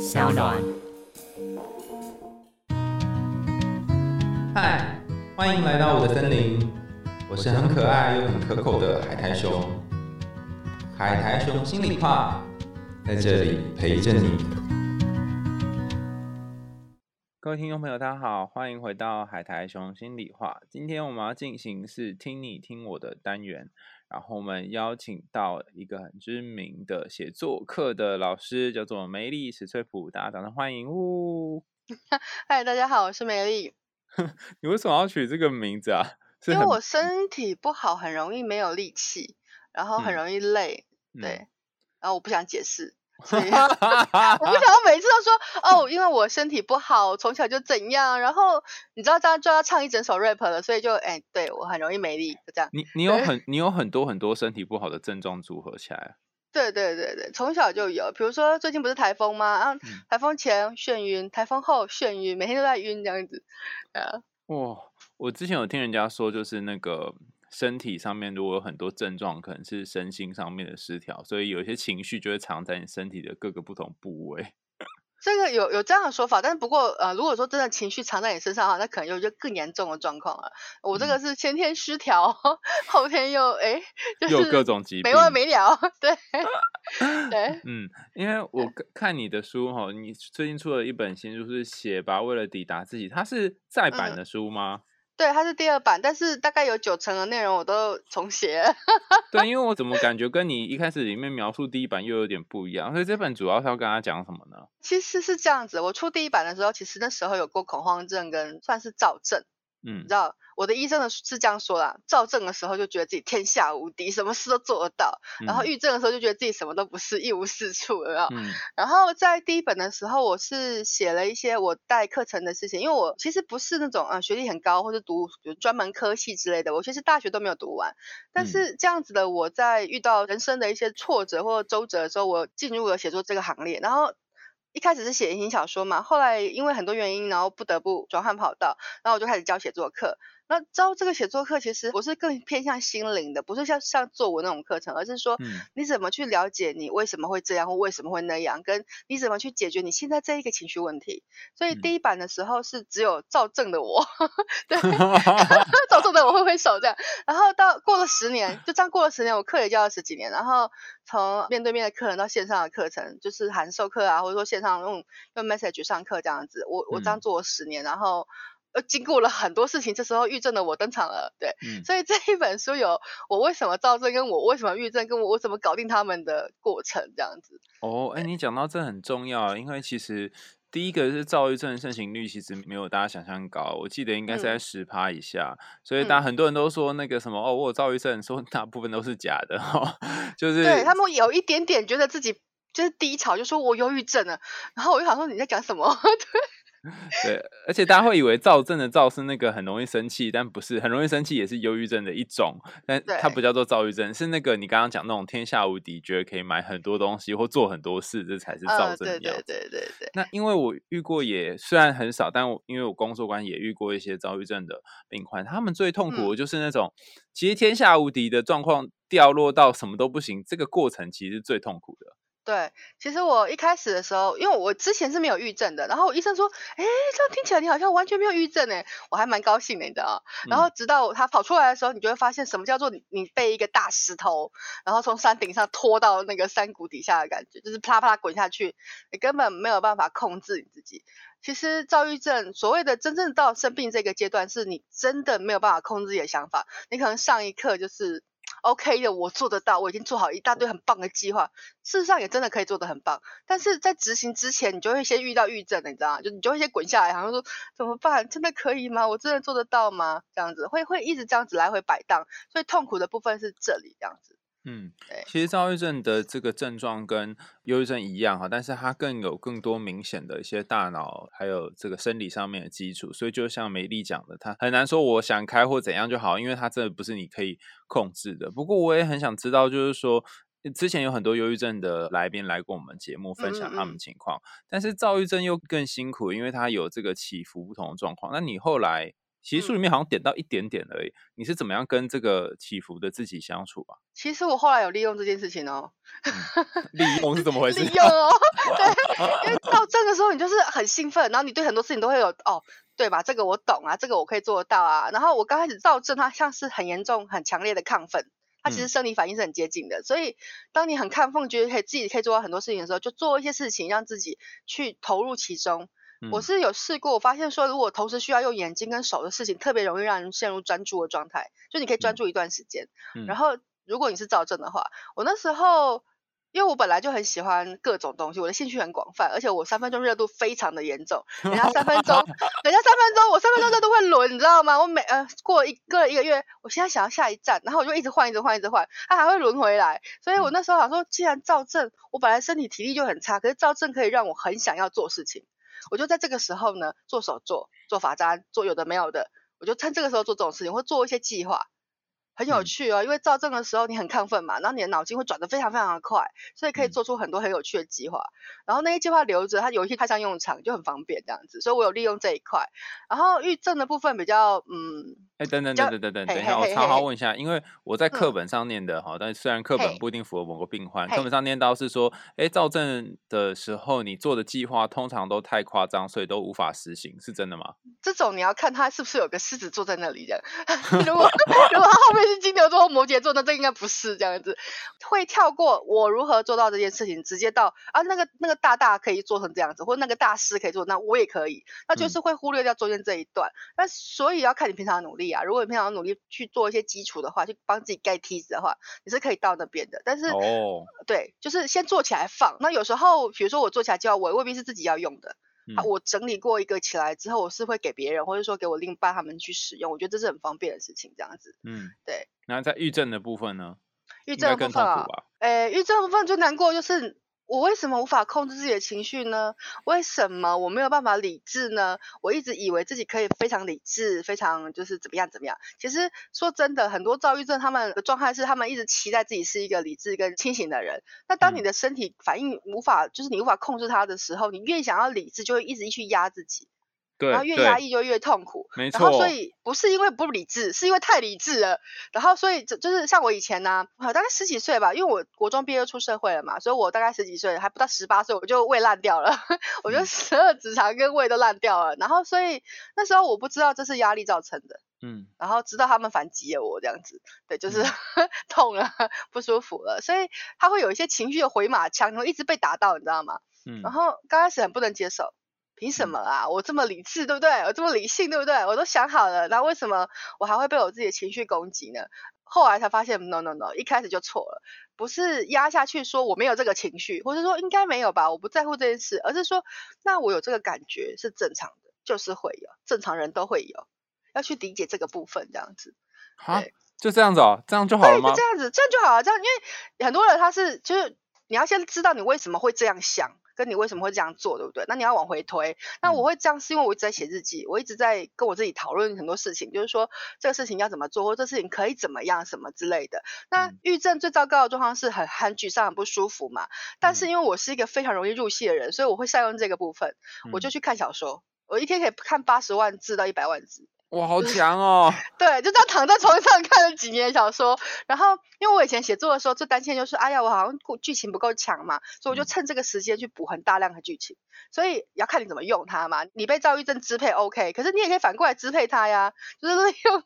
小暖。嗨，欢迎来到我的森林，我是很可爱又很可口的海苔熊。海苔熊心里话，在这里陪着你。各位听众朋友，大家好，欢迎回到海苔熊心里话。今天我们要进行是听你听我的单元，然后我们邀请到一个很知名的写作课的老师，叫做梅丽史翠普，大家掌声欢迎！呜，嗨，大家好，我是梅丽。你为什么要取这个名字啊？因为我身体不好，很容易没有力气，然后很嗯容易累，嗯对，然后我不想解释，所以 我不想要每次都说哦，因为我身体不好，从小就怎样，然后你知道这样就要唱一整首 rap 了，所以就哎，对我很容易没力，就这样。你你有很你有很多很多身体不好的症状组合起来，对对对对，从小就有，比如说最近不是台风吗？啊，嗯台风前眩晕，台风后眩晕，每天都在晕这样子，啊，哇！我之前有听人家说，就是那个身体上面如果有很多症状，可能是身心上面的失调，所以有一些情绪就会藏在你身体的各个不同部位。这个有有这样的说法，但是不过呃，如果说真的情绪藏在你身上的话，那可能有一个更严重的状况了。我这个嗯是先天失调，后天又哎，就又有是各种疾病没完病没了，对 对，嗯，因为我看看你的书哈，你最近出了一本新书，是写吧，为了抵达自己，它是再版嗯的书吗？对，它是第二版，但是大概有九成的内容我都重写。对，因为我怎么感觉跟你一开始里面描述第一版又有点不一样，所以这本主要是要跟他讲什么呢？其实是这样子，我出第一版的时候，其实那时候有过恐慌症跟算是躁症。嗯你知道我的医生呢是这样说啦，躁症的时候就觉得自己天下无敌，什么事都做得到；然后嗯郁症的时候就觉得自己什么都不是，一无是处，有没有？嗯然后在第一本的时候，我是写了一些我带课程的事情，因为我其实不是那种呃学历很高或者读比如专门科系之类的，我其实大学都没有读完。但嗯是这样子的我在遇到人生的一些挫折或周折的时候，我进入了写作这个行列，然后。一开始是写言情小说嘛，后来因为很多原因，然后不得不转换跑道，然后我就开始教写作课。那招这个写作课，其实我是更偏向心灵的，不是像像作文那种课程，而是说嗯你怎么去了解你为什么会这样或为什么会那样，跟你怎么去解决你现在这一个情绪问题。所以嗯第一版的时候是只有赵正的我，对，赵正的我挥挥手这样，然后到过了十年，就这样过了十年，我课也教了十几年，然后从面对面的课程到线上的课程，就是函授课啊，或者说线上用用 message 上课这样子，我我这样嗯做了十年，然后。呃，经过了很多事情，这时候郁症的我登场了，对，嗯 所以这一本书有我为什么躁症，跟我为什么郁症，跟我我怎么搞定他们的过程，这样子。哦，哎，你讲到这很重要，因为其实第一个是躁郁症的盛行率其实没有大家想象高，我记得应该是在嗯十趴以下，所以大家嗯很多人都说那个什么哦，我有躁郁症，说 大部分都是假的哈、就是对他们有一点点觉得自己就是低潮，就说我忧郁症了，然后我就想说你在讲什么？对，而且大家会以为躁症的躁是那个很容易生气，但不是，很容易生气也是忧郁症的一种，但它不叫做躁郁症，是那个你刚刚讲那种天下无敌，觉得可以买很多东西或做很多事，这才是躁呃，对症的。对对对对，那因为我遇过也虽然很少，但我因为我工作关系也遇过一些躁郁症的病患，他们最痛苦嗯的就是那种、其实天下无敌的状况掉落到什么都不行，这个过程其实是最痛苦的。对，其实我一开始的时候，因为我之前是没有郁症的，然后医生说，哎，这样听起来你好像完全没有郁症哎，我还蛮高兴的，你知道？然嗯后直到他跑出来的时候，你就会发现什么叫做你你被一个大石头，然后从山顶上拖到那个山谷底下的感觉，就是啪啦啪啦滚下去，你根本没有办法控制你自己。其实躁郁症所谓的真正到生病这个阶段，是你真的没有办法控制自己的想法，你可能上一刻就是 OK 的，我做得到，我已经做好一大堆很棒的计划，事实上也真的可以做得很棒，但是在执行之前，你就会先遇到预症，你知道吗？就你就会先滚下来，好像说怎么办？真的可以吗？我真的做得到吗？这样子会会一直这样子来回摆荡，所以痛苦的部分是这里这样子。嗯对，其实躁郁症的这个症状跟忧郁症一样哈，但是它更有更多明显的一些大脑还有这个生理上面的基础，所以就像梅丽讲的，它很难说我想开或怎样就好，因为它真的不是你可以控制的。不过我也很想知道，就是说之前有很多忧郁症的来宾来过我们节目分享他们情况，但是躁郁症又更辛苦，因为它有这个起伏不同的状况。那你后来其实书里面好像点到一点点而已。你是怎么样跟这个起伏的自己相处啊？其实我后来有利用这件事情哦。利用是怎么回事？利用哦，对，因为到这个时候你就是很兴奋，然后你对很多事情都会有哦，对吧？这个我懂啊，这个我可以做得到啊。然后我刚开始躁症，它像是很严重、很强烈的亢奋，它其实生理反应是很接近的。所以当你很亢奋，觉得可以自己可以做到很多事情的时候，就做一些事情，让自己去投入其中。我是有试过，我发现说，如果同时需要用眼睛跟手的事情，特别容易让人陷入专注的状态。就你可以专注一段时间，然后如果你是躁症的话，我那时候。因为我本来就很喜欢各种东西，我的兴趣很广泛，而且我三分钟热度非常的严重。人家三分钟，人家三分钟，我三分钟热度会轮，你知道吗？我每呃过一个一个月，我现在想要下一站，然后我就一直换，一直换，一直换，它还会轮回来。所以我那时候想说，既然躁症，我本来身体体力就很差，可是躁症可以让我很想要做事情，我就在这个时候呢，做手做，做法簪，做有的没有的，我就趁这个时候做这种事情，会做一些计划。很有趣哦，因为造证的时候你很亢奋嘛，然后你的脑筋会转得非常非常的快，所以可以做出很多很有趣的计划。然后那些计划留着，它有一些派上用场，就很方便这样子。所以我有利用这一块。然后预证的部分比较，嗯，哎，等等等等等等，等一下，我插话问一下，因为我在课本上念的哈，但虽然课本不一定符合某个病患，课本上念到是说，哎，造证的时候你做的计划通常都太夸张，所以都无法实行，是真的吗？这种你要看他是不是有个狮子坐在那里的。如果 如果他后面。是金牛座、摩羯座，那这应该不是这样子，会跳过我如何做到这件事情，直接到啊那个那个大大可以做成这样子，或那个大师可以做，那我也可以，那就是会忽略掉中间这一段。那所以要看你平常的努力啊，如果你平常努力去做一些基础的话，去帮自己盖梯子的话，你是可以到那边的。但是哦，对，就是先做起来放。那有时候，比如说我做起来就要我未必是自己要用的。啊，我整理过一个起来之后，我是会给别人，或者说给我另一半他们去使用，我觉得这是很方便的事情，这样子。嗯，对。那在郁症的部分呢？郁症部分啊，诶，郁症部分最难过就是。我为什么无法控制自己的情绪呢？为什么我没有办法理智呢？我一直以为自己可以非常理智，非常就是怎么样怎么样。其实说真的，很多躁郁症他们的状态是他们一直期待自己是一个理智跟清醒的人。那当你的身体反应无法，就是你无法控制它的时候，你越想要理智，就会一直去压自己。然后越压抑就越痛苦，没错。然后所以不是因为不理智，是因为太理智了。然后所以就就是像我以前呢，大概十几岁吧，因为我国中毕业出社会了嘛，所以我大概十几岁还不到十八岁，我就胃烂掉了，我就十二指肠跟胃都烂掉了。然后所以那时候我不知道这是压力造成的，嗯。然后直到他们反击了我这样子，对，就是 痛了，不舒服了，所以他会有一些情绪的回马枪，然后一直被打到，你知道吗？嗯。然后刚开始很不能接受。凭什么啊？我这么理智，对不对？我这么理性，对不对？我都想好了，那为什么我还会被我自己的情绪攻击呢？后来才发现，no no no，一开始就错了，不是压下去说我没有这个情绪，或者说应该没有吧，我不在乎这件事，而是说，那我有这个感觉是正常的，就是会有，正常人都会有，要去理解这个部分，这样子。好，就这样子哦，这样就好了吗？这样子，这样就好了。这样，因为很多人他是就是你要先知道你为什么会这样想。跟你为什么会这样做，对不对？那你要往回推。那我会这样，是因为我一直在写日记，我一直在跟我自己讨论很多事情，就是说这个事情要怎么做，或这事情可以怎么样，什么之类的。那抑郁症最糟糕的状况是很很沮丧、很不舒服嘛。但是因为我是一个非常容易入戏的人，所以我会善用这个部分，我就去看小说，我一天可以看八十万字到一百万字。哇，好强哦！对，就这样躺在床上看了几年小说，然后因为我以前写作的时候最担心就是，哎呀，我好像剧情不够强嘛，所以我就趁这个时间去补很大量的剧情。所以要看你怎么用它嘛。你被躁郁症支配，OK，可是你也可以反过来支配它呀，就是利用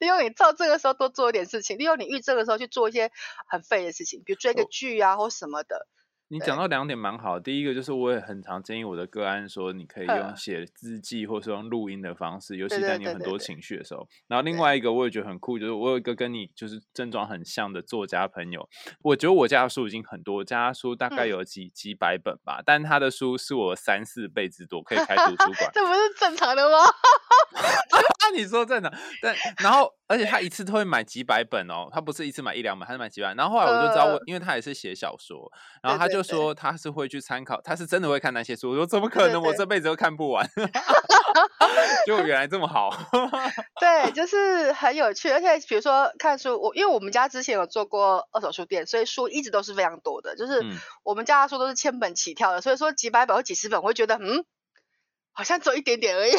利用你躁症的时候多做一点事情，利用你郁症的时候去做一些很废的事情，比如追个剧啊或什么的。你讲到两点蛮好，第一个就是我也很常建议我的个案说，你可以用写日记或是用录音的方式，尤其在你有很多情绪的时候。然后另外一个我也觉得很酷，就是我有一个跟你就是症状很像的作家朋友，我觉得我家的书已经很多，家书大概有几几百本吧，但他的书是我三四倍之多，可以开图书馆，这不是正常的吗？那 你说正常，但然后而且他一次都会买几百本哦，他不是一次买一两本，他是买几百。然后后来我就知道，因为他也是写小说，然后他就。就说他是会去参考，他是真的会看那些书。我说怎么可能，我这辈子都看不完。就原来这么好。对，就是很有趣。而且比如说看书，我因为我们家之前有做过二手书店，所以书一直都是非常多的。就是我们家的书都是千本起跳的，所以说几百本或几十本，我会觉得嗯。好像只有一点点而已。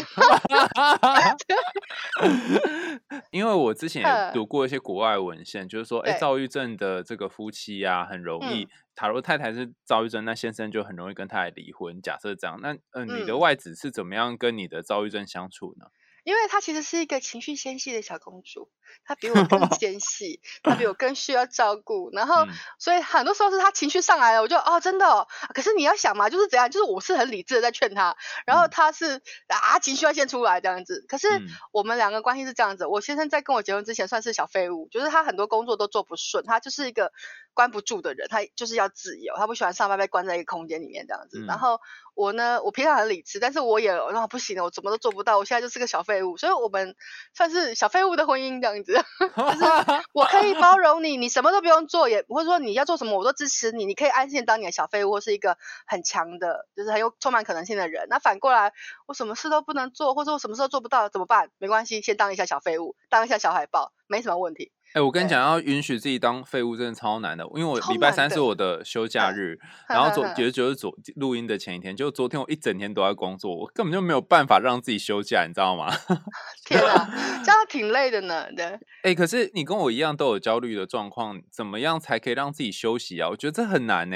因为我之前也嗯读过一些国外文献，就是说，哎，对躁郁症的这个夫妻啊，很容易。假如太太是躁郁症，那先生就很容易跟太太离婚。假设这样，那呃，你的嗯外子是怎么样跟你的躁郁症相处呢？因为她其实是一个情绪纤细的小公主，她比我更 纤细，她比我更需要照顾。然后，嗯所以很多时候是她情绪上来了，我就哦，真的、哦。可是你要想嘛，就是怎样，就是我是很理智的在劝她，然后嗯她是啊情绪要先出来这样子。可是嗯我们两个关系是这样子，我先生在跟我结婚之前算是小废物，就是他很多工作都做不顺，他就是一个关不住的人，他就是要自由，他不喜欢上班被关在一个空间里面这样子。嗯然后我呢，我平常很理智，但是我也那不行了，我怎么都做不到，我现在就是个小废物，所以我们算是小废物的婚姻这样子。就是我可以包容你，你什么都不用做，也或者说你要做什么我都支持你，你可以安心当你的小废物，或是一个很强的，就是很有充满可能性的人。那反过来，我什么事都不能做，或者我什么事都做不到，怎么办？没关系，先当一下小废物，当一下小海豹，没什么问题。哎、我跟你讲，要允许自己当废物真的超难的，因为我礼拜三是我的休假嗯日，然后昨也是就是昨录音的前一天，就昨天我一整天都在工作，我根本就没有办法让自己休假，你知道吗？天啊，这样挺累的呢。对，哎、可是你跟我一样都有焦虑的状况，怎么样才可以让自己休息啊？我觉得这很难呢、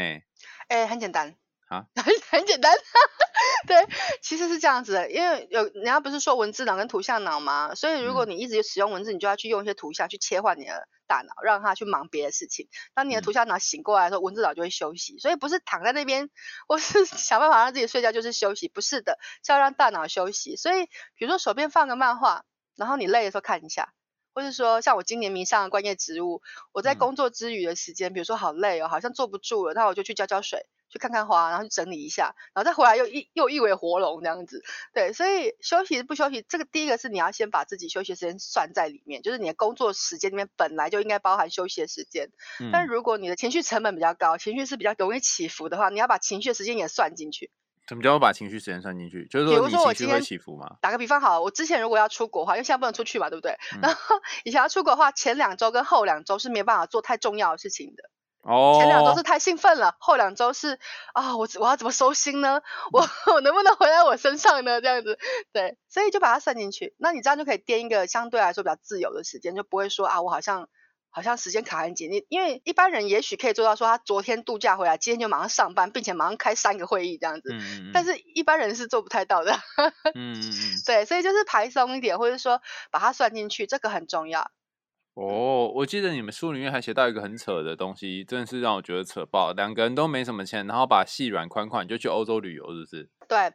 哎，很简单啊，很很简单。对，其实是这样子的，因为有人家不是说文字脑跟图像脑吗？所以如果嗯你一直使用文字，你就要去用一些图像去切换你的大脑，让它去忙别的事情。当你的嗯图像脑醒过来的时候，文字脑就会休息。所以不是躺在那边，我是 想办法让自己睡觉就是休息，不是的，是要让大脑休息。所以比如说手边放个漫画，然后你累的时候看一下。或是说，像我今年迷上了观叶植物，我在嗯工作之余的时间，比如说好累哦，好像坐不住了，那我就去浇浇水，去看看花，然后去整理一下，然后再回来又一又一尾活龙这样子。对，所以休息不休息，这个第一个是你要先把自己休息时间算在里面，就是你的工作时间里面本来就应该包含休息的时间。但嗯，如果你的情绪成本比较高，情绪是比较容易起伏的话，你要把情绪的时间也算进去。怎么叫把情绪时间算进去？就是比如说你情绪会说我今天起伏嘛？打个比方好了，我之前如果要出国的话，因为现在不能出去嘛，对不对？嗯然后 以前要出国的话，前两周跟后两周是没办法做太重要的事情的。哦，前两周是太兴奋了，后两周是啊，我我要怎么收心呢？我我能不能回来我身上呢？这样子，对，所以就把它算进去。那你这样就可以垫一个相对来说比较自由的时间，就不会说啊，我好像好像时间卡很紧。你因为一般人也许可以做到说，他昨天度假回来，今天就马上上班，并且马上开三个会议这样子。嗯嗯嗯，但是一般人是做不太到的，嗯，对，所以就是排松一点，或者说把它算进去，这个很重要。哦，我记得你们书里面还写到一个很扯的东西，真的是让我觉得扯爆。两个人都没什么钱，然后把细软款款就去欧洲旅游，是不是？对，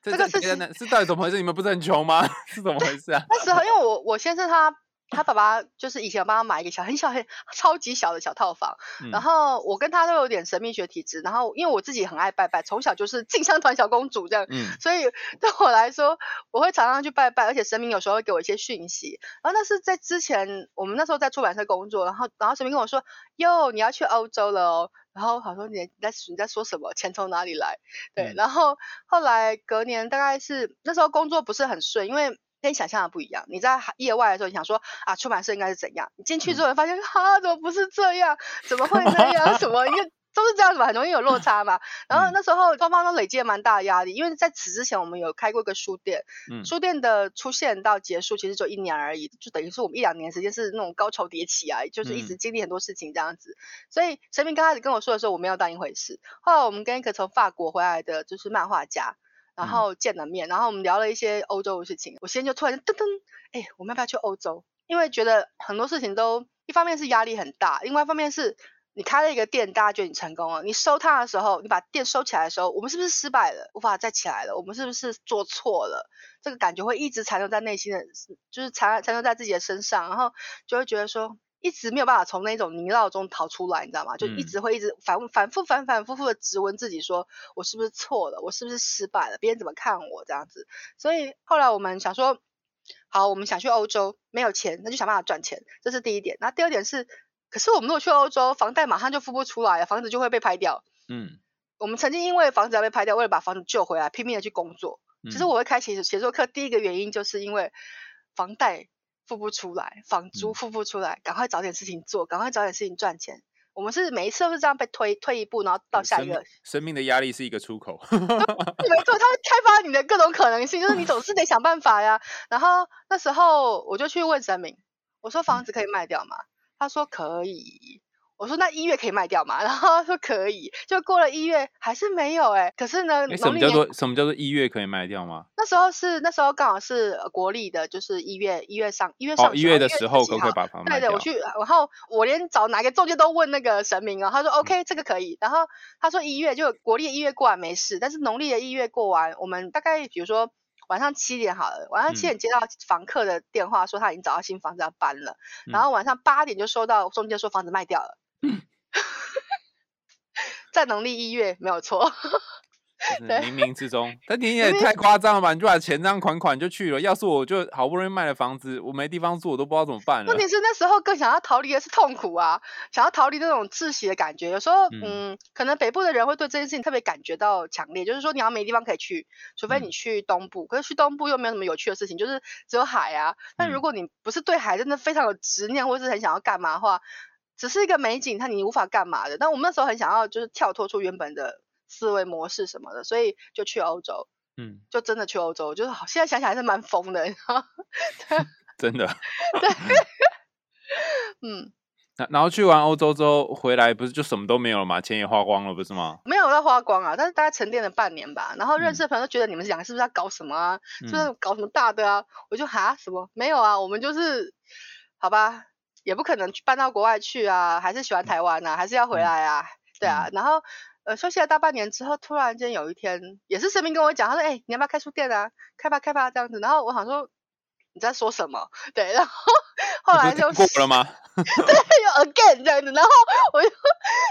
这这个是是到底怎么回事？你们不是很穷吗？是怎么回事啊？那时候因为我我先生他他爸爸就是以前有帮他买一个小很小很超级小的小套房，然嗯后我跟他都有点神秘学体质，然后因为我自己很爱拜拜，从小就是进香团小公主这样，嗯所以对我来说，我会常常去拜拜，而且神明有时候会给我一些讯息。然后那是在之前，我们那时候在出版社工作，然后然后神明跟我说：“哟，你要去欧洲了哦。”然后好说你你在你在说什么？钱从哪里来？对，嗯然后后来隔年大概是那时候工作不是很顺，因为。跟你想象的不一样，你在海业外的时候，你想说啊，出版社应该是怎样？你进去之后，发现啊、怎么不是这样？怎么会那样？什么？因为都是这样子嘛，很容易有落差嘛。然后嗯那时候双方都累积了蛮大的压力，因为在此之前我们有开过一个书店，嗯书店的出现到结束其实就一年而已，就等于是我们一两年时间是那种高潮迭起啊，就是一直嗯经历很多事情这样子。所以神明刚开始跟我说的时候，我没有当一回事。后来我们跟一个从法国回来的就是漫画家。然嗯后见了面，然后我们聊了一些欧洲的事情。我先就突然噔噔，哎，我们要不要去欧洲？因为觉得很多事情都一方面是压力很大，另外一方面是你开了一个店，大家觉得你成功了，你收摊的时候，你把店收起来的时候，我们是不是失败了，无法再起来了？我们是不是做错了？这个感觉会一直残留在内心的，就是残残留在自己的身上，然后就会觉得说。一直没有办法从那种泥淖中逃出来，你知道吗？就一嗯直会一直反反复反反复复的质问自己说，我是不是错了？我是不是失败了？别人怎么看我这样子？所以后来我们想说，好，我们想去欧洲，没有钱，那就想办法赚钱，这是第一点。那第二点是，可是我们如果去欧洲，房贷马上就付不出来了，房子就会被拍掉。嗯，我们曾经因为房子要被拍掉，为了把房子救回来，拼命的去工作。其实嗯我会开写写作课，第一个原因就是因为房贷付不出来，房租嗯付不出来，赶快找点事情做，赶快找点事情赚钱。我们是每一次都是这样被推退一步，然后到下一个。生命的压力是一个出口。没错，它会开发你的的各种可能性，就是你总是得想办法呀。然后那时候我就去问神明，我说房子可以卖掉吗？他说可以。我说那一月可以卖掉吗？然后他说可以。就过了一月还是没有哎。可是呢，什么叫做什么叫做一月可以卖掉吗？那时候是那时候刚好是国历的，就是一月一月上一月上一月的时候可不可以把房卖掉？对对，我去，然后我连找哪个中介都问那个神明啊，他说 OK 这个可以。然后他说一月就国历一月过完没事，但是农历的一月过完，我们大概比如说晚上七点好了，晚上七点接到房客的电话说他已经找到新房子要搬了，然后晚上八点就收到中介说房子卖掉了。在农历一月没有错，冥冥之中，但你也太夸张了吧？你就把钱这样款款就去了。要是我就好不容易卖了房子，我没地方住，我都不知道怎么办了。问题是那时候更想要逃离的是痛苦啊，想要逃离那种窒息的感觉。有时候，嗯，可能北部的人会对这件事情特别感觉到强烈，就是说你要没地方可以去，除非你去东部，可是去东部又没有什么有趣的事情，就是只有海啊。但如果你不是对海真的非常有执念，或是很想要干嘛的话，只是一个美景，它你无法干嘛的。但我们那时候很想要，就是跳脱出原本的思维模式什么的，所以就去欧洲。嗯，就真的去欧洲，就是好。现在想想还是蛮疯的，真的。对。嗯。那然后去完欧洲之后回来，不是就什么都没有了吗？钱也花光了，不是吗？没有要花光啊，但是大概沉淀了半年吧。然后认识的朋友都觉得你们两个是不是要搞什么啊？是不是搞什么大的啊？我就哈什么没有啊？我们就是好吧。也不可能搬到国外去啊，还是喜欢台湾啊，还是要回来啊？对啊，然后呃休息了大半年之后，突然间有一天，也是神明跟我讲，他说：“哎，你要不要开书店啊？开吧，开吧，这样子。”然后我想说。你在说什么？对，然后 后来就过了吗？对，又 again 这样子，然后我就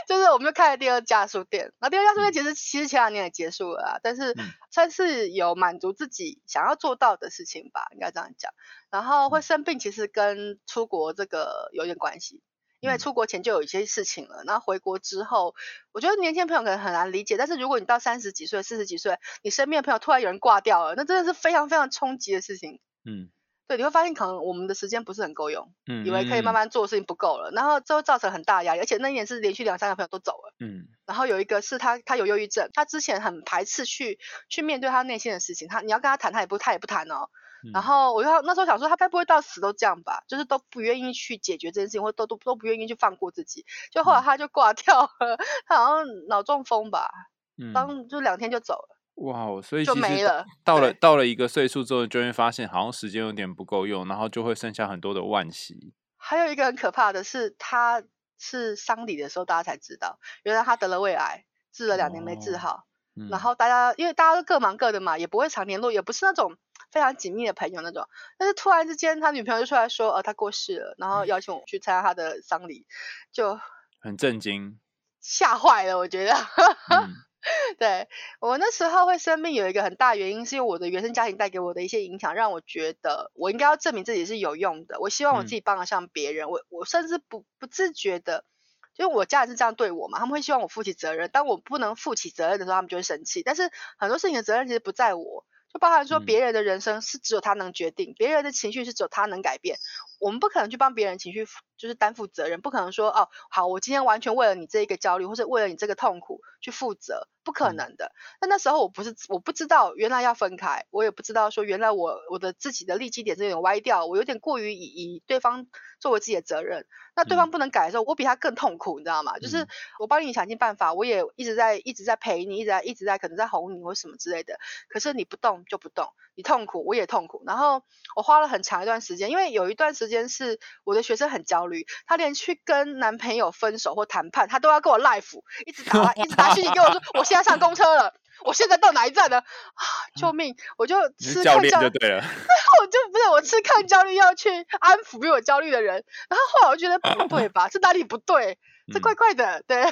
就是我们就开了第二家书店。那第二家书店其实其实前两年也结束了啊，但是算是有满足自己想要做到的事情吧，应该这样讲。然后会生病，其实跟出国这个有点关系，因为出国前就有一些事情了。然后回国之后，我觉得年轻朋友可能很难理解，但是如果你到三十几岁、四十几岁，你身边的朋友突然有人挂掉了，那真的是非常非常冲击的事情。嗯。对，你会发现可能我们的时间不是很够用，嗯，以为可以慢慢做的事情不够了，然后这会造成很大压力，而且那一年是连续两三个朋友都走了，嗯，然后有一个是他他有忧郁症，他之前很排斥去去面对他内心的事情，他你要跟他谈，他也不他也不谈哦，然。后我就那时候想说他该不会到死都这样吧，就是都不愿意去解决这件事情，或都都都不愿意去放过自己，就后来他就挂掉了，他好像脑中风吧，当就两天就走了。哇哦，所以就没了到了到了一个岁数之后，就会发现好像时间有点不够用，然后就会剩下很多的惋惜。还有一个很可怕的是，他是丧礼的时候，大家才知道，原来他得了胃癌，治了两年没治好。然后大家因为大家都各忙各的嘛，也不会常联络，也不是那种非常紧密的朋友那种。但是突然之间，他女朋友就出来说，呃，他过世了，然后邀请我去参加他的丧礼，就很震惊，吓坏了，我觉得。对我那时候会生病，有一个很大原因，是因为我的原生家庭带给我的一些影响，让我觉得我应该要证明自己是有用的。我希望我自己帮得上别人，我我甚至不不自觉的，就是我家人是这样对我嘛，他们会希望我负起责任。当我不能负起责任的时候，他们就会生气。但是很多事情的责任其实不在我，就包含说别人的人生是只有他能决定，别人的情绪是只有他能改变。我们不可能去帮别人情绪，就是担负责任，不可能说哦，好，我今天完全为了你这一个焦虑，或者为了你这个痛苦去负责，不可能的。但那时候我不是，我不知道原来要分开，我也不知道说原来我我的自己的利基点是有点歪掉，我有点过于以以对方作为自己的责任。那对方不能改的时候，我比他更痛苦，你知道吗？就是我帮你想尽办法，我也一直在一直在陪你，一直在一直在可能在哄你或什么之类的。可是你不动就不动，你痛苦我也痛苦。然后我花了很长一段时间，因为有一段时间是我的学生很焦虑，他连去跟男朋友分手或谈判，他都要跟我 live，一直打一直打讯息跟我说，我现在上公车了，我现在到哪一站了？啊，救命！我就吃教练就 对了，我就不是我吃抗焦虑药去安抚比我焦虑的人，然后后来我觉得不对吧？是哪里不对？这怪怪的，对，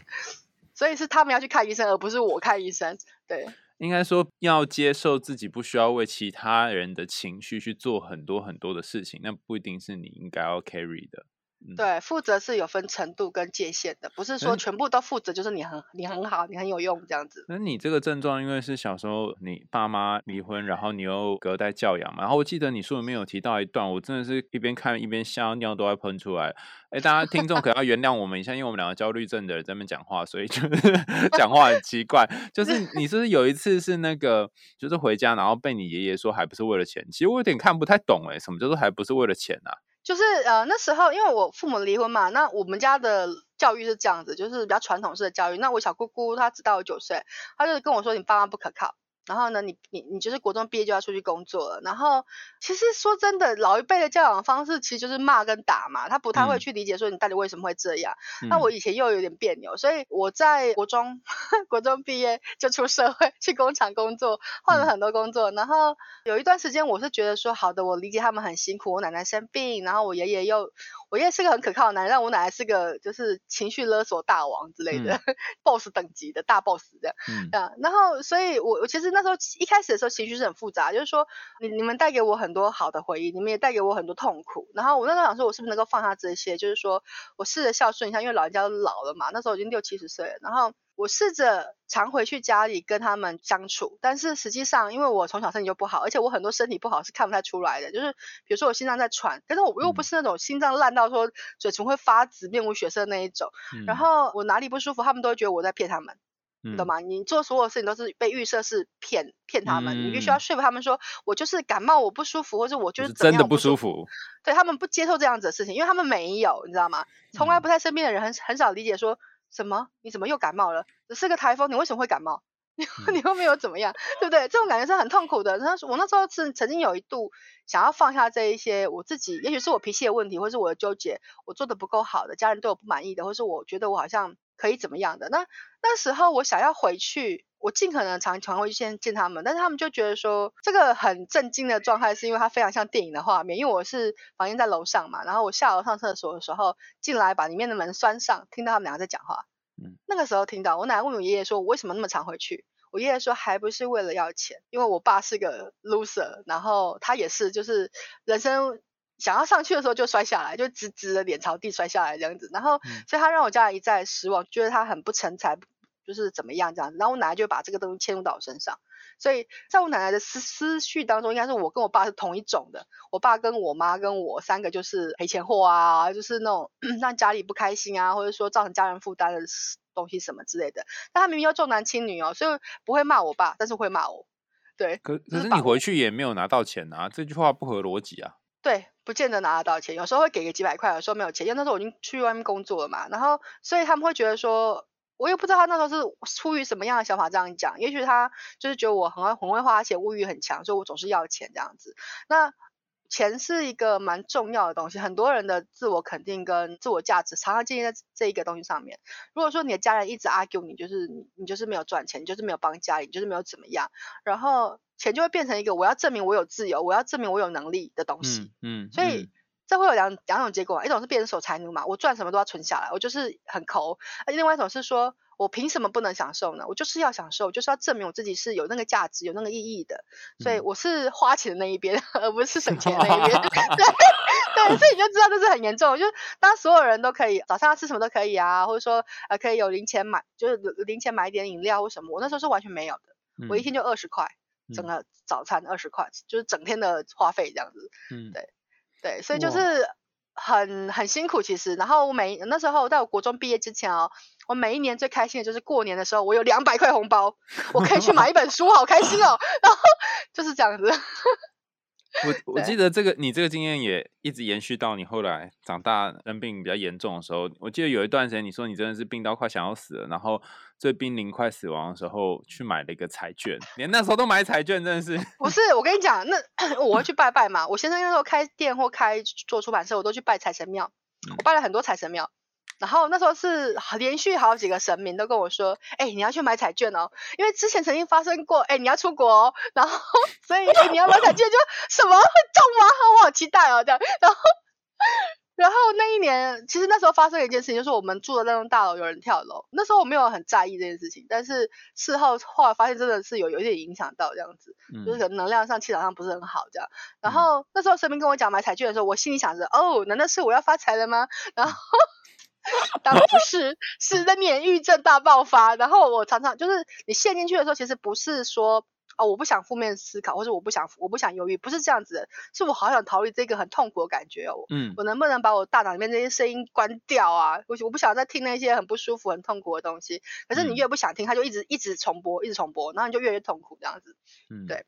所以是他们要去看医生，而不是我看医生，对。应该说要接受自己不需要为其他人的情绪去做很多很多的事情，那不一定是你应该要 carry 的。对，负责是有分程度跟界限的，不是说全部都负责就是你很你很好，你很有用这样子。那你这个症状，因为是小时候你爸妈离婚，然后你又隔代教养嘛，然后我记得你书里面有提到一段，我真的是一边看一边笑，尿都要喷出来。哎，大家听众可要原谅我们一下，因为我们两个焦虑症的人在那边讲话，所以就是 讲话很奇怪。就是你是不是有一次是那个，就是回家然后被你爷爷说还不是为了钱？其实我有点看不太懂，哎，什么叫做还不是为了钱啊？就是呃那时候因为我父母离婚嘛，那我们家的教育是这样子，就是比较传统式的教育。那我小姑姑她只到我九岁，她就跟我说你爸妈不可靠。然后呢，你你你就是国中毕业就要出去工作了。然后其实说真的，老一辈的教养方式其实就是骂跟打嘛，他不太会去理解说你到底为什么会这样。那我以前又有点别扭，所以我在国中 国中毕业就出社会去工厂工作，换了很多工作。然后有一段时间我是觉得说，好的，我理解他们很辛苦。我奶奶生病，然后我爷爷又，我爷爷是个很可靠的男人，但我奶奶是个就是情绪勒索大王之类的，boss 等级的大 boss 这样。嗯。然后所以我我其实。那时候一开始的时候情绪是很复杂，就是说你你们带给我很多好的回忆，你们也带给我很多痛苦。然后我那时候想说，我是不是能够放下这些？就是说我试着孝顺一下，因为老人家都老了嘛，那时候已经六七十岁了。然后我试着常回去家里跟他们相处，但是实际上因为我从小身体就不好，而且我很多身体不好是看不太出来的。就是比如说我心脏在喘，但是我又不是那种心脏烂到说嘴唇会发紫、面无血色那一种。然后我哪里不舒服，他们都会觉得我在骗他们。你懂吗？你做所有事情都是被预设是骗骗他们，你必须要说服他们说，我就是感冒，我不舒服，或者我就是真的不舒服。对他们不接受这样子的事情，因为他们没有，你知道吗？从来不在身边的人很很少理解说什么，你怎么又感冒了？只是个台风，你为什么会感冒？你你又没有怎么样，对不对？这种感觉是很痛苦的。那我那时候是曾经有一度想要放下这一些我自己，也许是我脾气的问题，或是我的纠结，我做的不够好的，家人对我不满意的，或是我觉得我好像。可以怎么样的？那那时候我想要回去，我尽可能常常会先见见他们，但是他们就觉得说这个很震惊的状态，是因为它非常像电影的画面。因为我是房间在楼上嘛，然后我下楼上厕所的时候进来，把里面的门拴上，听到他们两个在讲话。嗯，那个时候听到，我奶奶问我爷爷说，我为什么那么常回去？我爷爷说还不是为了要钱，因为我爸是个 loser，然后他也是，就是人生。想要上去的时候就摔下来，就直直的脸朝地摔下来这样子，然后所以他让我家人一再失望，觉得他很不成才，就是怎么样这样子，然后我奶奶就把这个东西迁入到我身上，所以在我奶奶的思思绪当中，应该是我跟我爸是同一种的，我爸跟我妈跟我三个就是赔钱货啊，就是那种 让家里不开心啊，或者说造成家人负担的东西什么之类的，但他明明又重男轻女哦，所以不会骂我爸，但是会骂我，对。可可是你回去也没有拿到钱啊，这句话不合逻辑啊。对，不见得拿得到钱，有时候会给个几百块，有时候没有钱，因为那时候我已经去外面工作了嘛。然后，所以他们会觉得说，我也不知道他那时候是出于什么样的想法这样讲。也许他就是觉得我很很会花钱，物欲很强，所以我总是要钱这样子。那钱是一个蛮重要的东西，很多人的自我肯定跟自我价值常常建立在这一个东西上面。如果说你的家人一直 argue 你，就是你你就是没有赚钱，你就是没有帮家里，你就是没有怎么样，然后。钱就会变成一个我要证明我有自由，我要证明我有能力的东西。嗯，所以这会有两两种结果，一种是变成守财奴嘛，我赚什么都要存下来，我就是很抠；另外一种是说我凭什么不能享受呢？我就是要享受，就是要证明我自己是有那个价值、有那个意义的。所以我是花钱的那一边，而不是省钱的那一边。对对，所以你就知道这是很严重。就是当所有人都可以早上要吃什么都可以啊，或者说呃可以有零钱买，就是零钱买一点饮料或什么，我那时候是完全没有的，我一天就二十块。整个早餐二十块，就是整天的花费这样子。嗯，对对，所以就是很很辛苦其实。然后我每那时候在我国中毕业之前哦，我每一年最开心的就是过年的时候，我有两百块红包，我可以去买一本书，好开心哦。然后就是这样子。我我记得这个你这个经验也一直延续到你后来长大生病比较严重的时候。我记得有一段时间你说你真的是病到快想要死了，然后最濒临快死亡的时候去买了一个彩券，连那时候都买彩券，真的是。不是，我跟你讲，那 我会去拜拜嘛。我先生那时候开店或开做出版社，我都去拜财神庙，我拜了很多财神庙。然后那时候是连续好几个神明都跟我说，哎，你要去买彩券哦，因为之前曾经发生过，哎，你要出国，哦，然后所以你要买彩券就什么会中吗？我好期待哦，这样，然后然后那一年，其实那时候发生了一件事情，就是我们住的那栋大楼有人跳楼。那时候我没有很在意这件事情，但是事后后来发现真的是有有一点影响到这样子，就是可能能量上、气场上不是很好这样。然后那时候神明跟我讲买彩券的时候，我心里想着，哦，难道是我要发财了吗？然后当然不是，是在免疫症大爆发。然后我常常就是你陷进去的时候，其实不是说。哦，我不想负面思考，或者我不想，我不想犹豫，不是这样子的，是我好想逃离这个很痛苦的感觉哦。嗯，我能不能把我大脑里面这些声音关掉啊？我我不想再听那些很不舒服、很痛苦的东西。可是你越不想听，它就一直一直重播，一直重播，然后你就越越痛苦这样子。嗯，对。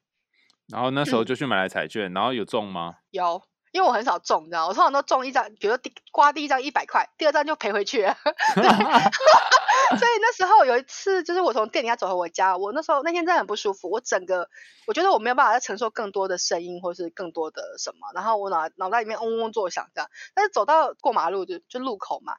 然后那时候就去买了彩券，然后有中吗？有。因为我很少中，你知道，我通常都中一张，比如说第刮第一张一百块，第二张就赔回去了。所以那时候有一次，就是我从店里要走回我家，我那时候那天真的很不舒服，我整个我觉得我没有办法再承受更多的声音或是更多的什么，然后我脑脑袋里面嗡嗡作响这样。但是走到过马路就就路口嘛。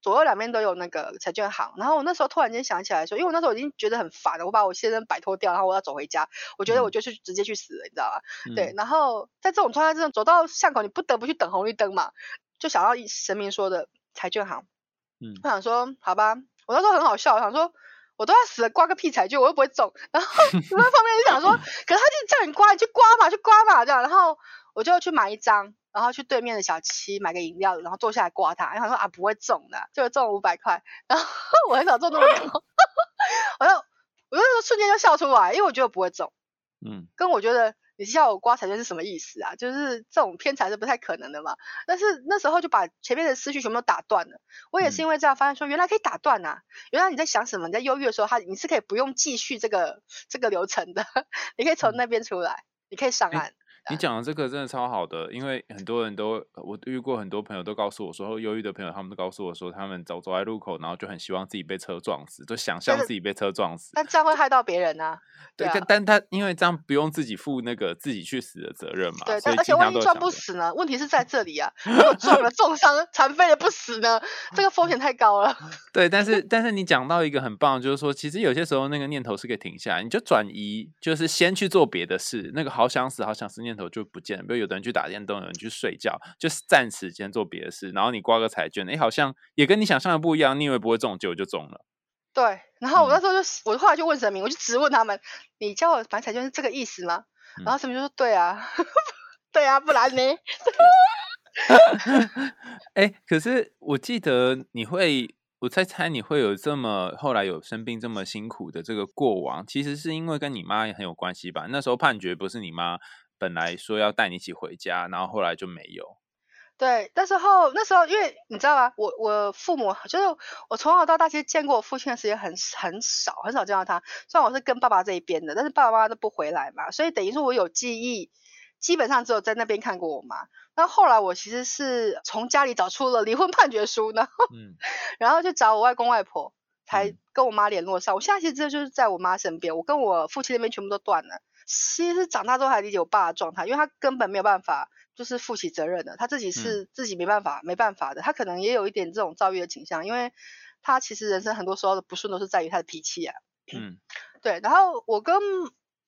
左右两边都有那个彩券行，然后我那时候突然间想起来说，因为我那时候已经觉得很烦了，我把我先生摆脱掉，然后我要走回家，我觉得我就去直接去死了，你知道吧？对，然后在这种状态之中，走到巷口，你不得不去等红绿灯嘛，就想到神明说的彩券行，嗯，我想说好吧，我那时候很好笑，我想说我都要死了，刮个屁彩券，我又不会中，然后另一方面就想说，可是他就叫你刮，你去刮嘛，去刮嘛这样，然后我就去买一张。然后去对面的小七买个饮料，然后坐下来刮它。然后说啊不会中的，就会中五百块。然后 我很少中那么多，我就我就瞬间就笑出来，因为我觉得不会中。嗯，跟我觉得你叫我刮彩券是什么意思啊？就是这种偏财是不太可能的嘛。但是那时候就把前面的思绪全部都打断了。我也是因为这样发现说，原来可以打断呐。原来你在想什么，你在忧郁的时候，他你是可以不用继续这个这个流程的，你可以从那边出来，你可以上岸。你讲的这个真的超好的，因为很多人都我遇过很多朋友都告诉我说，忧郁的朋友他们都告诉我说，他们走走在路口，然后就很希望自己被车撞死，就想象自己被车撞死。那这样会害到别人啊。对，但他因为这样不用自己负那个自己去死的责任嘛。对，而且万一撞不死呢？问题是在这里啊，如果撞了重伤、残废了不死呢？这个风险太高了。对，但是但是你讲到一个很棒，就是说其实有些时候那个念头是可以停下来，你就转移，就是先去做别的事，那个好想死、好想死念头就不见了。比如有的人去打电动，有人去睡觉，就是暂时先做别的事，然后你刮个彩券，哎，好像也跟你想象的不一样，你以为不会中，结果就中了。对，然后我那时候就，我后来就问神明，我就直问他们，你叫我买彩券是这个意思吗？然后神明就说，对啊，对啊，不然呢？哎，可是我记得你会，我在猜你会有这么后来有生病这么辛苦的这个过往，其实是因为跟你妈也很有关系吧？那时候判决不是你妈本来说要带你一起回家，然后后来就没有。对，那时候那时候，因为你知道吗？我我父母就是我从小到大其实见过我父亲的时间很很少，很少见到他。虽然我是跟爸爸这一边的，但是爸爸妈妈都不回来嘛，所以等于说我有记忆，基本上只有在那边看过我妈。那后来我其实是从家里找出了离婚判决书，然后 然后就找我外公外婆，才跟我妈联络上。我现在其实就是在我妈身边，我跟我父亲那边全部都断了。其实长大之后还理解我爸的状态，因为他根本没有办法。就是负起责任的，他自己是自己没办法没办法的，他可能也有一点这种躁郁的倾向，因为他其实人生很多时候的不顺都是在于他的脾气啊。嗯，对。然后我跟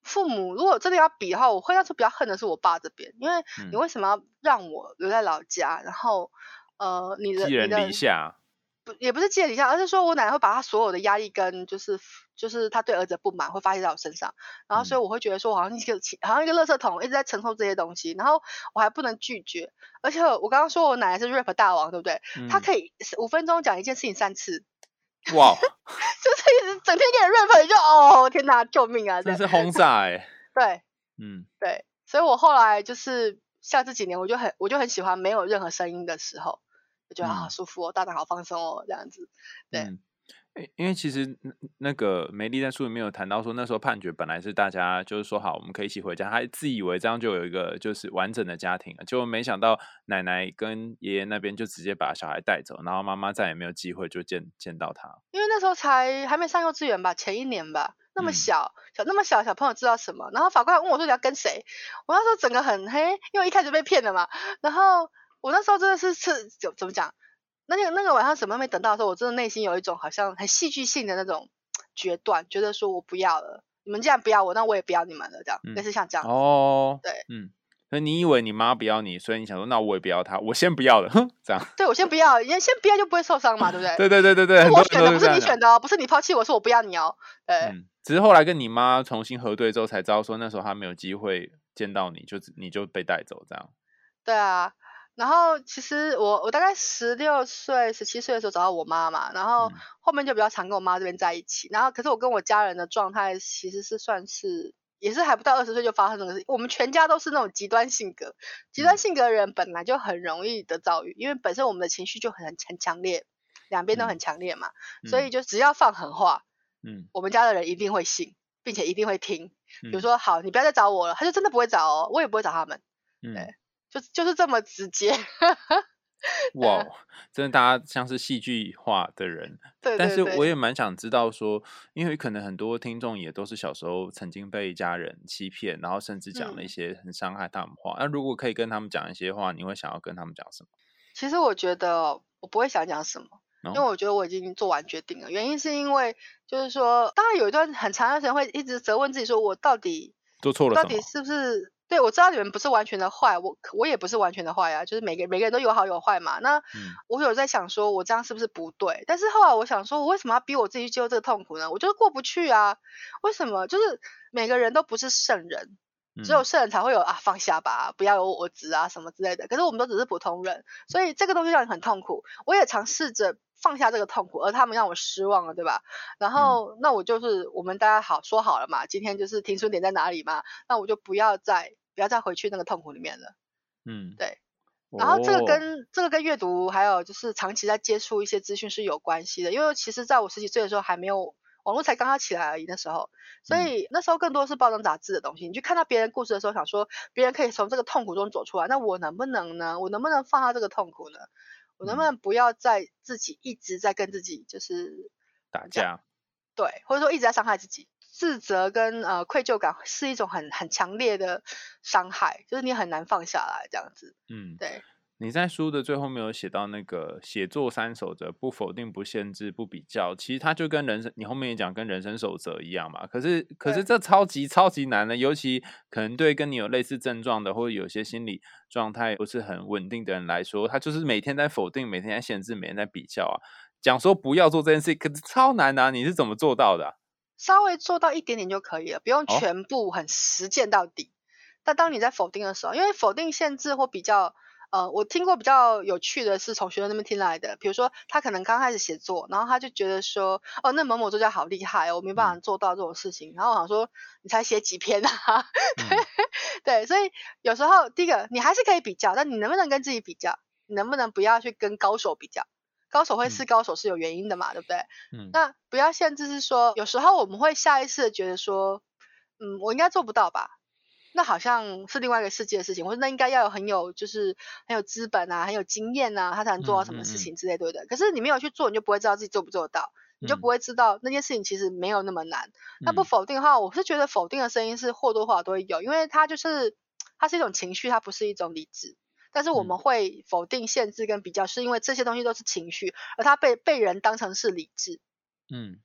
父母如果真的要比的话，我会那时候比较恨的是我爸这边，因为你为什么要让我留在老家？然后呃，你的寄人也不是借你下，而是说我奶奶会把她所有的压力跟就是就是她对儿子的不满会发泄在我身上，然后所以我会觉得说好像一个好像一个垃圾桶一直在承受这些东西，然后我还不能拒绝，而且我刚刚说我奶奶是 rap 大王，对不对？她可以五分钟讲一件事情三次，哇，就是一直整天给人 rap，就哦天哪，救命啊！真是轰炸哎，对，嗯，对，所以我后来就是像这几年，我就很我就很喜欢没有任何声音的时候。我觉得好舒服哦，大胆好放松哦，这样子。对，因为其实那个梅丽在书里面有谈到说，那时候判决本来是大家就是说好，我们可以一起回家，她自以为这样就有一个就是完整的家庭了，就没想到奶奶跟爷爷那边就直接把小孩带走，然后妈妈再也没有机会就见见到他。因为那时候才还没上幼稚园吧，前一年吧，那么小小那么小小朋友知道什么？然后法官问我说你要跟谁？我那时候整个很黑，因为一开始被骗了嘛，然后。我那时候真的是是怎怎么讲？那个那个晚上什么都没等到的时候，我真的内心有一种好像很戏剧性的那种决断，觉得说我不要了，你们既然不要我，那我也不要你们了，这样类似像这样。哦，对，嗯，所以你以为你妈不要你，所以你想说，那我也不要她，我先不要了，哼，这样。对我先不要，先先不要就不会受伤嘛，对不对？对对对对我选的不是你选的哦，不是你抛弃我，是我不要你哦。对，嗯，只是后来跟你妈重新核对之后，才知道说那时候她没有机会见到你，就你就被带走这样。对啊。然后其实我我大概十六岁、十七岁的时候找到我妈嘛，然后嗯后面就比较常跟我妈这边在一起。然后可是我跟我家人的状态其实是算是也是还不到二十岁就发生这个事情。我们全家都是那种极端性格，极端嗯性格的人本来就很容易得躁郁，因为本身我们的情绪就很很强烈，两边都很嗯强烈嘛，所嗯以就只要放狠话，嗯我们家的人一定会信，并且一定会听。比如嗯说，好，你不要再找我了，他就真的不会找哦，我也不会找他们，嗯，对就就是这么直接。哇，真的大家像是戏剧化的人，对对对，但是我也蛮想知道说，因为可能很多听众也都是小时候曾经被家人欺骗，然后甚至讲了一嗯些很伤害他们的话。那如果可以跟他们讲一些话，你会想要跟他们讲什么？其实我觉得我不会想讲什么，因为哦我觉得我已经做完决定了。原因是因为就是说，当然有一段很长的时间会一直责问自己，说我到底做错了什么？到底是不是？对，我知道你们不是完全的坏，我我也不是完全的坏啊，就是每个每个人都有好有坏嘛。那嗯我有在想说，我这样是不是不对？但是后来我想说，我为什么要逼我自己去接受这个痛苦呢？我就是过不去啊。为什么？就是每个人都不是圣人，只有嗯圣人才会有啊放下吧，不要有我执啊什么之类的。可是我们都只是普通人，所以这个东西让你很痛苦。我也尝试着放下这个痛苦，而他们让我失望了，对吧？然后、那我就是我们大家好说好了嘛，今天就是停损点在哪里嘛，那我就不要再不要再回去那个痛苦里面了。嗯，对然后这个哦跟、这个跟阅读还有就是长期在接触一些资讯是有关系的，因为其实在我十几岁的时候还没有网络才刚刚起来而已，那时候，所嗯以那时候更多是包装杂志的东西。你去看到别人故事的时候，想说别人可以从这个痛苦中走出来，那我能不能呢？我能不能放下这个痛苦呢？我能不嗯能不要再自己一直在跟自己就是打架，对，或者说一直在伤害自己。自责跟呃愧疚感是一种很很强烈的伤害，就是你很难放下来这样子。嗯，对，你在书的最后面有写到那个写作三守则：不否定、不限制、不比较。其实它就跟人生，你后面也讲跟人生守则一样嘛。可是，可是对这超级超级难的，尤其可能对跟你有类似症状的，或者有些心理状态不是很稳定的人来说，他就是每天在否定，每天在限制，每天在比较啊。讲说不要做这件事，可是超难的、啊，你是怎么做到的啊、稍微做到一点点就可以了，不用哦全部很实践到底。但当你在否定的时候，因为否定、限制或比较，呃，我听过比较有趣的是从学生那边听来的，比如说他可能刚开始写作，然后他就觉得说，哦，那某某作家好厉害哦，我没办法做到这种事情。然后我想说，你才写几篇啊？对、嗯对，所以有时候第一个你还是可以比较，但你能不能跟自己比较？你能不能不要去跟高手比较？高手会是高手是有原因的嘛，对不对？嗯那不要限制是说，有时候我们会下意识的觉得说，嗯，我应该做不到吧？那好像是另外一个世界的事情，或者那应该要有很有就是很有资本啊，很有经验啊，他才能做到什么事嗯嗯嗯情之类，对不对？可是你没有去做，你就不会知道自己做不做得到，你就嗯不会知道那件事情其实没有那么难。那不嗯否定的话，我是觉得否定的声音是或多或少都会有，因为它就是它是一种情绪，它不是一种理智。但是我嗯们会否定、限制跟比较，是因为这些东西都是情绪，而它被被人当成是理智。嗯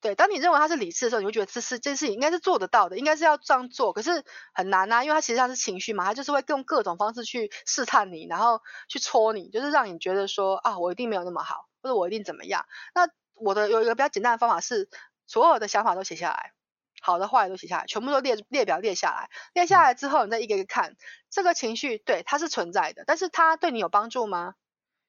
对，当你认为它是理智的时候，你会觉得这是这件事情应该是做得到的，应该是要这样做，可是很难啊，因为它其实上是情绪嘛，它就是会用各种方式去试探你，然后去戳你，就是让你觉得说啊，我一定没有那么好，或者我一定怎么样。那我的有一个比较简单的方法是，所有的想法都写下来，好的坏的都写下来，全部都列列表列下来，列下来之后，你再一个一个看，这个情绪对它是存在的，但是它对你有帮助吗？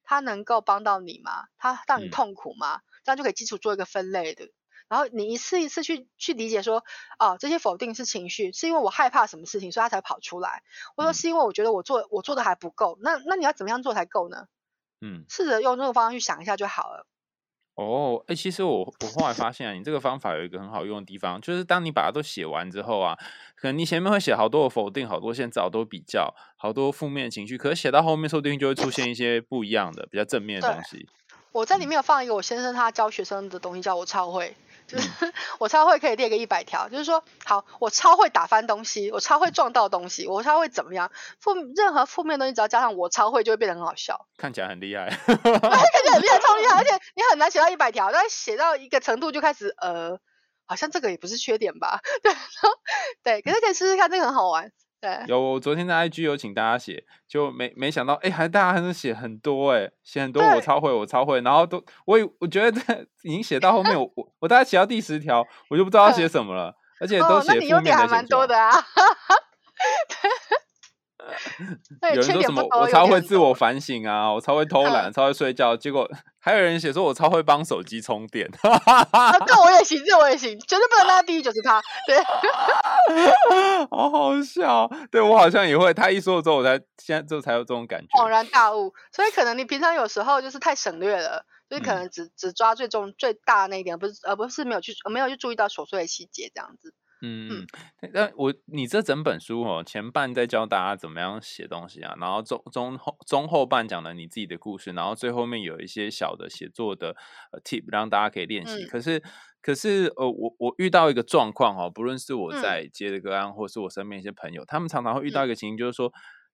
它能够帮到你吗？它让你嗯痛苦吗？这样就可以基础做一个分类的。然后你一次一次去去理解说，哦，这些否定是情绪，是因为我害怕什么事情，所以他才跑出来，或者说嗯是因为我觉得我做我做的还不够。那那你要怎么样做才够呢？嗯。试着用这个方向去想一下就好了。哦，哎、其实我我后来发现啊，你这个方法有一个很好用的地方，就是当你把它都写完之后啊，可能你前面会写好多的否定，好多现在好多比较，好多负面情绪，可是写到后面，说不定就会出现一些不一样的、比较正面的对东西。我在里面有放一个我先生他教学生的东西，叫我超会，就是、我超会可以列个一百条，就是说，好，我超会打翻东西，我超会撞到东西，我超会怎么样？负任何负面东西只要加上我超会，就会变得很好笑。看起来很厉害。看起来很厉害，超厉害，而且你很难写到一百条，但是写到一个程度就开始呃，好像这个也不是缺点吧？对，对，可是可以试试看，这个很好玩。对，有，我昨天的 IG 有请大家写，就没没想到，哎，还大家还能写很多，哎，写很多，我超会，我超会，然后都，我我觉得这已经写到后面，我我我大概写到第十条，我就不知道要写什么了，而且都写负面的，还蛮多的啊。有人说什么我超会自我。反省啊，我超会偷懒，超会睡觉，结果还有人写说我超会帮手机充电。这我也行，这我也行，绝对不能拉低于九十趴。对，好好笑。对我好像也会，他一说之后，我才现在就才有这种感觉，恍然大悟。所以可能你平常有时候就是太省略了，就是可能只只抓最重最大那一点，不是而不是没有去没有去注意到琐碎的细节这样子。嗯，那我你这整本书哦，前半在教大家怎么样写东西啊，然后中中后中后半讲了你自己的故事，然后最后面有一些小的写作的呃 tip 让大家可以练习。可是可是呃，我我遇到一个状况哦，不论是我在接的个案，或是我身边一些朋友，他们常常会遇到一个情形，就是说。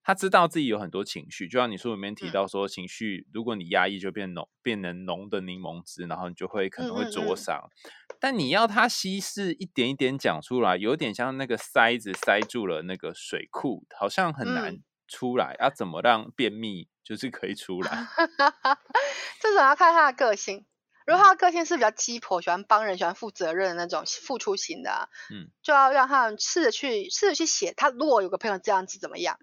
他知道自己有很多情绪，就像你书里面提到说，情绪如果你压抑，就变浓，变成浓的柠檬汁，然后你就会可能会灼伤。但你要他稀释一点一点讲出来，有点像那个塞子塞住了那个水库，好像很难出来。要怎么让便秘就是可以出来？这种要看他的个性。如果他的个性是比较鸡婆，喜欢帮人，喜欢负责任的那种付出型的，嗯，就要让他试着去试着去写。他如果有个朋友这样子怎么样？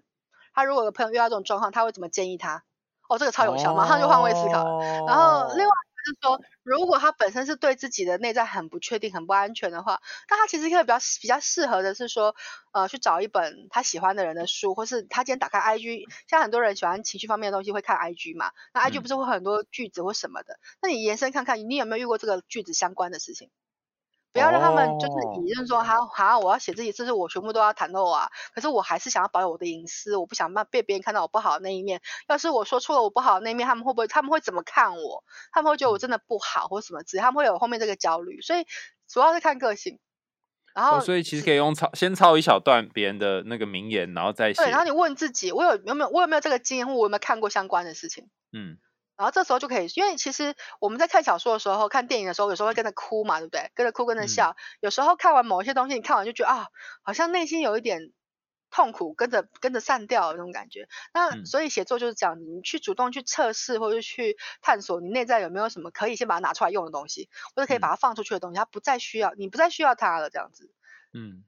他如果有朋友遇到这种状况，他会怎么建议他？哦，这个超有效，马上就换位思考。然后另外就是说，如果他本身是对自己的内在很不确定、很不安全的话，那他其实可以比较比较适合的是说，呃，去找一本他喜欢的人的书，或是他今天打开 IG，像很多人喜欢情绪方面的东西会看 IG 嘛，那 IG 不是会很多句子或什么的？那你延伸看看，你有没有遇过这个句子相关的事情？不要让他们就是以就是说，好好，我要写自己，这是我全部都要袒露啊。可是我还是想要保有我的隐私，我不想让被别人看到我不好的那一面。要是我说出了我不好的那一面，他们会不会他们会怎么看我？他们会觉得我真的不好，或什么之类，他们会有后面这个焦虑。所以主要是看个性。然后，所以其实可以用抄，先抄一小段别人的那个名言，然后再写。对，然后你问自己，我有有没有我有没有这个经验，或我有没有看过相关的事情？嗯。然后这时候就可以，因为其实我们在看小说的时候、看电影的时候，有时候会跟着哭嘛，对不对？跟着哭，跟着笑。有时候看完某一些东西，你看完就觉得啊，好像内心有一点痛苦，跟着跟着散掉那种感觉。那所以写作就是讲，你去主动去测试或者去探索你内在有没有什么可以先把它拿出来用的东西，或者可以把它放出去的东西，它不再需要，你不再需要它了，这样子。嗯，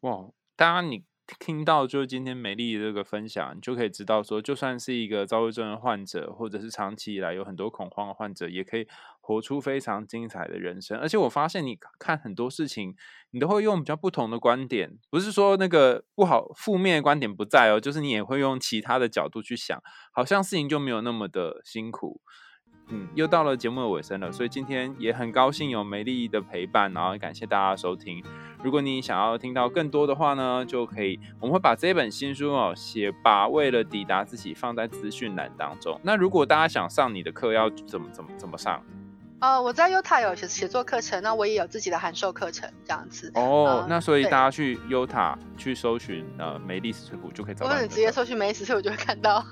哇，当然你。听到就是今天美丽的这个分享，你就可以知道说，就算是一个躁郁症的患者，或者是长期以来有很多恐慌的患者，也可以活出非常精彩的人生。而且我发现你看很多事情，你都会用比较不同的观点，不是说那个不好、负面的观点不在哦，就是你也会用其他的角度去想，好像事情就没有那么的辛苦。嗯，又到了节目的尾声了，所以今天也很高兴有美丽的陪伴，然后感谢大家收听。如果你想要听到更多的话呢，就可以，我们会把这本新书哦写把为了抵达自己放在资讯栏当中。那如果大家想上你的课，要怎么怎么怎么上？呃，我在 Uta 有写写作课程，那我也有自己的函授课程，这样子。哦，那所以大家去 Uta 去搜寻呃美丽史翠普就可以找到。或者你直接搜寻梅丽史翠普就会看到。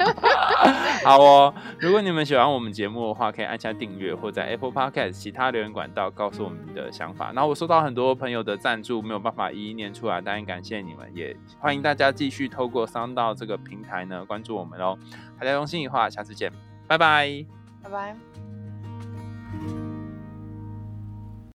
好哦，如果你们喜欢我们节目的话，可以按下订阅，或在 Apple Podcast 其他留言管道告诉我们的想法。然后我收到很多朋友的赞助，没有办法一一念出来，当然感谢你们，也欢迎大家继续透过商道这个平台呢关注我们哦。大家用心一话，下次见，拜拜，拜拜。